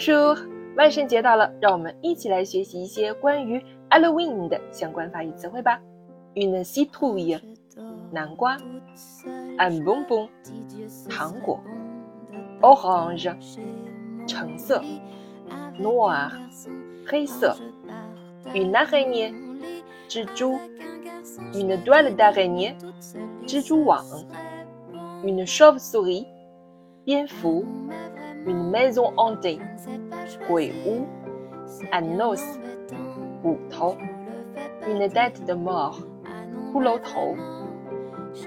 叔叔，万圣节到了，让我们一起来学习一些关于 Halloween 的相关法语词汇吧。Une citrouille，南瓜。Un bonbon，糖果。Orange，橙色。Noir，黑色。Une araignée，蜘蛛。Une toile d'araignée，蜘蛛网。Une chauve-souris，蝙蝠。une maison hantée, Gui un os, une tête de mort, ou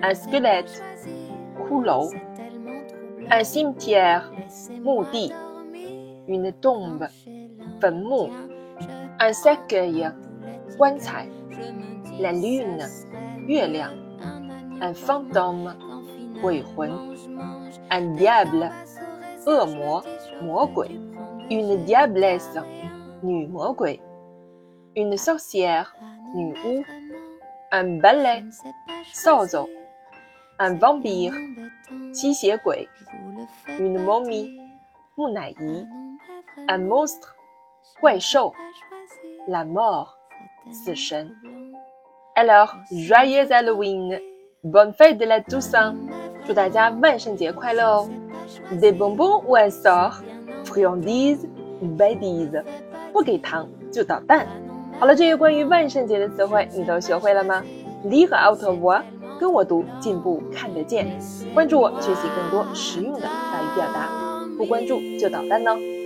un squelette, un cimetière, maudit, une tombe, Fen un cercueil, Guan la lune, Yue un fantôme, un diable, une une sorcière, monstre une sorcière，女巫；un La mort Se monstre，怪兽；la Alors joyeux Halloween! Bonne fête de la Toussaint! 祝大家万圣节快乐哦 d e bonbon was off. p r e on t h s e b a d i e s 不给糖就捣蛋。好了，这些关于万圣节的词汇你都学会了吗？In l 和 out of，跟我读，进步看得见。关注我，学习更多实用的法语表达。不关注就捣蛋哦！